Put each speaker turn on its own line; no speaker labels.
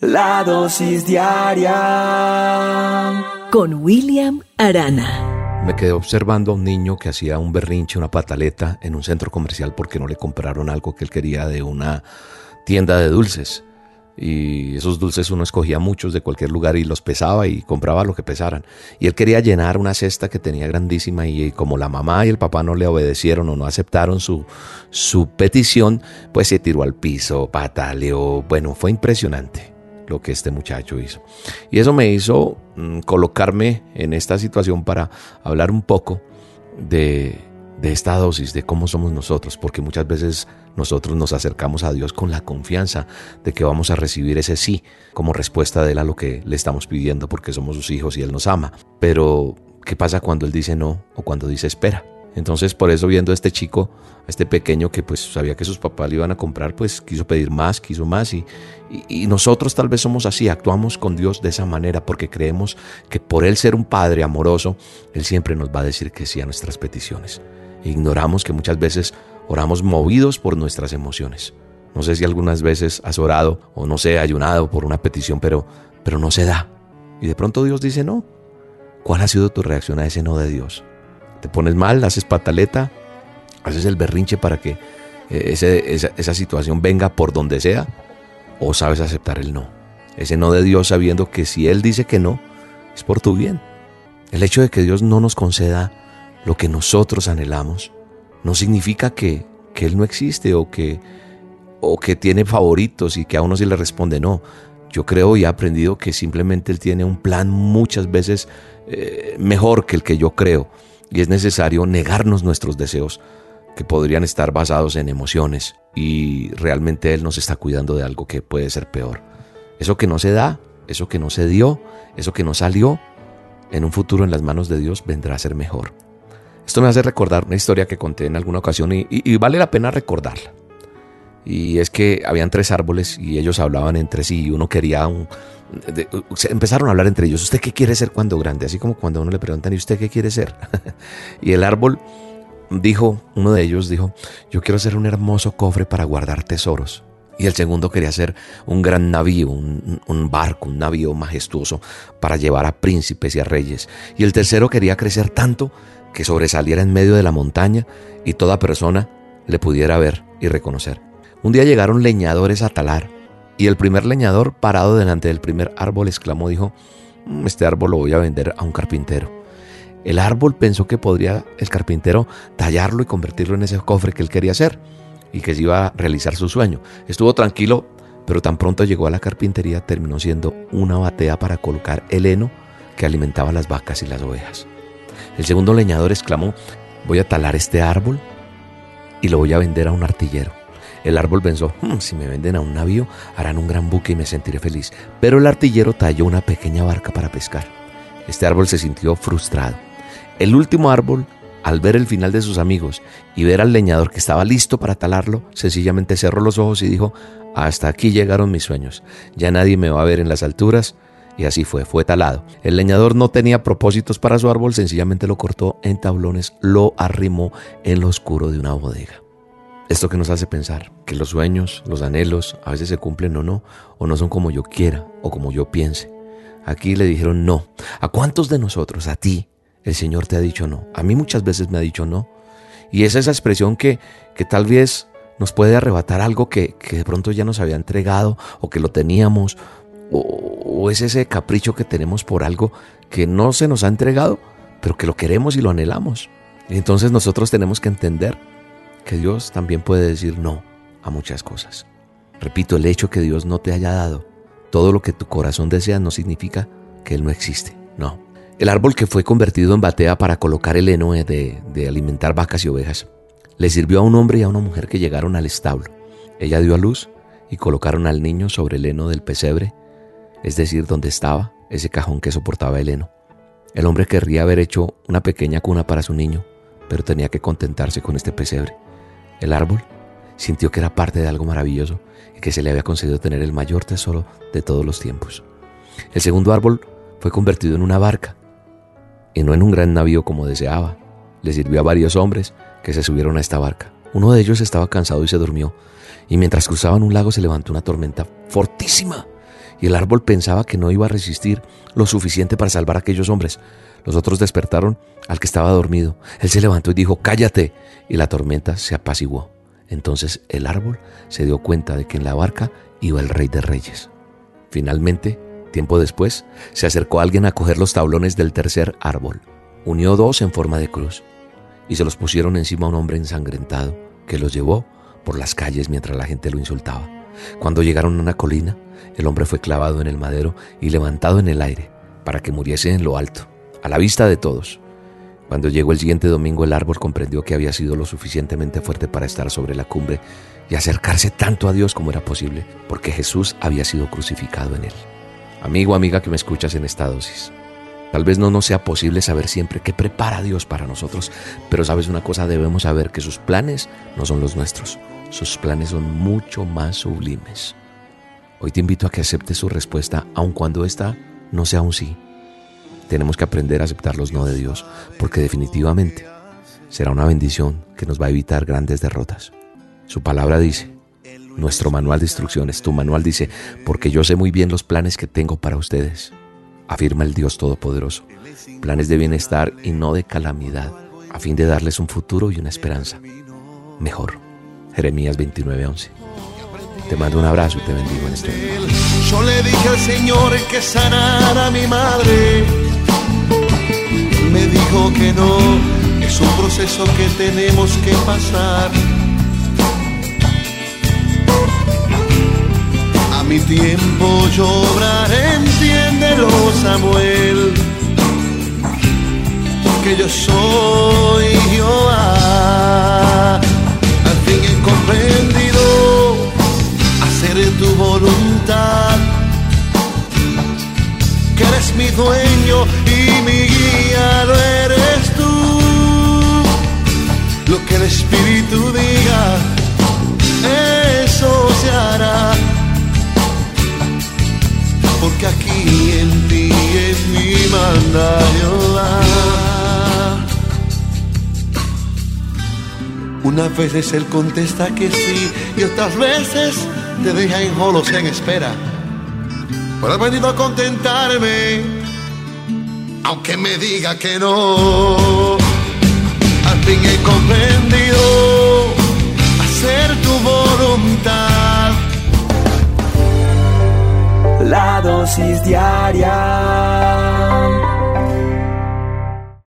La dosis diaria
con William Arana.
Me quedé observando a un niño que hacía un berrinche, una pataleta en un centro comercial porque no le compraron algo que él quería de una tienda de dulces. Y esos dulces uno escogía muchos de cualquier lugar y los pesaba y compraba lo que pesaran. Y él quería llenar una cesta que tenía grandísima y como la mamá y el papá no le obedecieron o no aceptaron su, su petición, pues se tiró al piso, pataleó. Bueno, fue impresionante lo que este muchacho hizo. Y eso me hizo mm, colocarme en esta situación para hablar un poco de, de esta dosis, de cómo somos nosotros, porque muchas veces nosotros nos acercamos a Dios con la confianza de que vamos a recibir ese sí como respuesta de Él a lo que le estamos pidiendo porque somos sus hijos y Él nos ama. Pero, ¿qué pasa cuando Él dice no o cuando dice espera? Entonces por eso viendo a este chico, a este pequeño que pues sabía que sus papás le iban a comprar, pues quiso pedir más, quiso más y, y, nosotros tal vez somos así, actuamos con Dios de esa manera porque creemos que por Él ser un Padre amoroso, Él siempre nos va a decir que sí a nuestras peticiones. Ignoramos que muchas veces oramos movidos por nuestras emociones. No sé si algunas veces has orado o no sé, ayunado por una petición, pero, pero no se da. Y de pronto Dios dice no. ¿Cuál ha sido tu reacción a ese no de Dios? Te pones mal, haces pataleta, haces el berrinche para que eh, esa, esa situación venga por donde sea, o sabes aceptar el no. Ese no de Dios sabiendo que si Él dice que no, es por tu bien. El hecho de que Dios no nos conceda lo que nosotros anhelamos no significa que, que Él no existe o que, o que tiene favoritos y que a uno sí le responde no. Yo creo y he aprendido que simplemente Él tiene un plan muchas veces eh, mejor que el que yo creo y es necesario negarnos nuestros deseos que podrían estar basados en emociones y realmente Él nos está cuidando de algo que puede ser peor. Eso que no se da, eso que no se dio, eso que no salió, en un futuro en las manos de Dios vendrá a ser mejor. Esto me hace recordar una historia que conté en alguna ocasión y, vale la pena recordarla. Y es que habían tres árboles y ellos hablaban entre sí y uno quería un, empezaron a hablar entre ellos, ¿usted qué quiere ser cuando grande? Así como cuando uno le preguntan, ¿y usted qué quiere ser? y el árbol dijo, uno de ellos dijo, yo quiero ser un hermoso cofre para guardar tesoros. Y el segundo quería ser un gran navío, un, un, barco, un navío majestuoso para llevar a príncipes y a reyes. Y el tercero quería crecer tanto que sobresaliera en medio de la montaña y toda persona le pudiera ver y reconocer. Un día llegaron leñadores a talar y el primer leñador, parado delante del primer árbol, exclamó, dijo, mm, este árbol lo voy a vender a un carpintero. El árbol pensó que podría el carpintero tallarlo y convertirlo en ese cofre que él quería hacer y que se iba a realizar su sueño. Estuvo tranquilo, pero tan pronto llegó a la carpintería terminó siendo una batea para colocar el heno que alimentaba las vacas y las ovejas. El segundo leñador exclamó, voy a talar este árbol y lo voy a vender a un artillero. El árbol pensó, hmm, si me venden a un navío, harán un gran buque y me sentiré feliz. Pero el artillero talló una pequeña barca para pescar. Este árbol se sintió frustrado. El último árbol, al ver el final de sus amigos y ver al leñador que estaba listo para talarlo, sencillamente cerró los ojos y dijo, hasta aquí llegaron mis sueños. Ya nadie me va a ver en las alturas. Y así fue, fue talado. El leñador no tenía propósitos para su árbol, sencillamente lo cortó en tablones, lo arrimó en lo oscuro de una bodega. Esto que nos hace pensar que los sueños, los anhelos, a veces se cumplen o no, o no son como yo quiera o como yo piense. Aquí le dijeron no. ¿A cuántos de nosotros, a ti, el Señor te ha dicho no? A mí muchas veces me ha dicho no. Y es esa expresión que, que tal vez nos puede arrebatar algo que, que, de pronto ya nos había entregado o que lo teníamos, o, es ese capricho que tenemos por algo que no se nos ha entregado, pero que lo queremos y lo anhelamos. Entonces nosotros tenemos que entender que Dios también puede decir no a muchas cosas. Repito, el hecho que Dios no te haya dado todo lo que tu corazón desea no significa que Él no existe, no. El árbol que fue convertido en batea para colocar el heno de, alimentar vacas y ovejas, le sirvió a un hombre y a una mujer que llegaron al establo. Ella dio a luz y colocaron al niño sobre el heno del pesebre, es decir, donde estaba ese cajón que soportaba el heno. El hombre querría haber hecho una pequeña cuna para su niño, pero tenía que contentarse con este pesebre. El árbol sintió que era parte de algo maravilloso y que se le había concedido tener el mayor tesoro de todos los tiempos. El segundo árbol fue convertido en una barca y no en un gran navío como deseaba. Le sirvió a varios hombres que se subieron a esta barca. Uno de ellos estaba cansado y se durmió, y mientras cruzaban un lago se levantó una tormenta fortísima y el árbol pensaba que no iba a resistir lo suficiente para salvar a aquellos hombres. Los otros despertaron al que estaba dormido. Él se levantó y dijo, cállate, y la tormenta se apaciguó. Entonces el árbol se dio cuenta de que en la barca iba el rey de reyes. Finalmente, tiempo después, se acercó alguien a coger los tablones del tercer árbol. Unió dos en forma de cruz y se los pusieron encima a un hombre ensangrentado que los llevó por las calles mientras la gente lo insultaba. Cuando llegaron a una colina, el hombre fue clavado en el madero y levantado en el aire para que muriese en lo alto, a la vista de todos. Cuando llegó el siguiente domingo el árbol comprendió que había sido lo suficientemente fuerte para estar sobre la cumbre y acercarse tanto a Dios como era posible, porque Jesús había sido crucificado en él. Amigo, amiga que me escuchas en esta dosis, tal vez no nos sea posible saber siempre qué prepara Dios para nosotros, pero sabes una cosa, debemos saber que sus planes no son los nuestros, sus planes son mucho más sublimes. Hoy te invito a que aceptes su respuesta, aun cuando esta no sea un sí tenemos que aprender a aceptar los no de Dios, porque definitivamente será una bendición que nos va a evitar grandes derrotas. Su palabra dice, nuestro manual de instrucciones, tu manual dice, porque yo sé muy bien los planes que tengo para ustedes, afirma el Dios Todopoderoso, planes de bienestar y no de calamidad, a fin de darles un futuro y una esperanza mejor. Jeremías 29:11. Te mando un abrazo y te bendigo en este momento.
Yo le dije al Señor que sanara a mi madre me dijo que no, es un proceso que tenemos que pasar. A mi tiempo yo obraré, entiéndelo Samuel, que yo soy Unas veces Él contesta que sí y otras veces te deja en holos en espera. Pero he venido a contentarme, aunque me diga que no. La dosis diaria.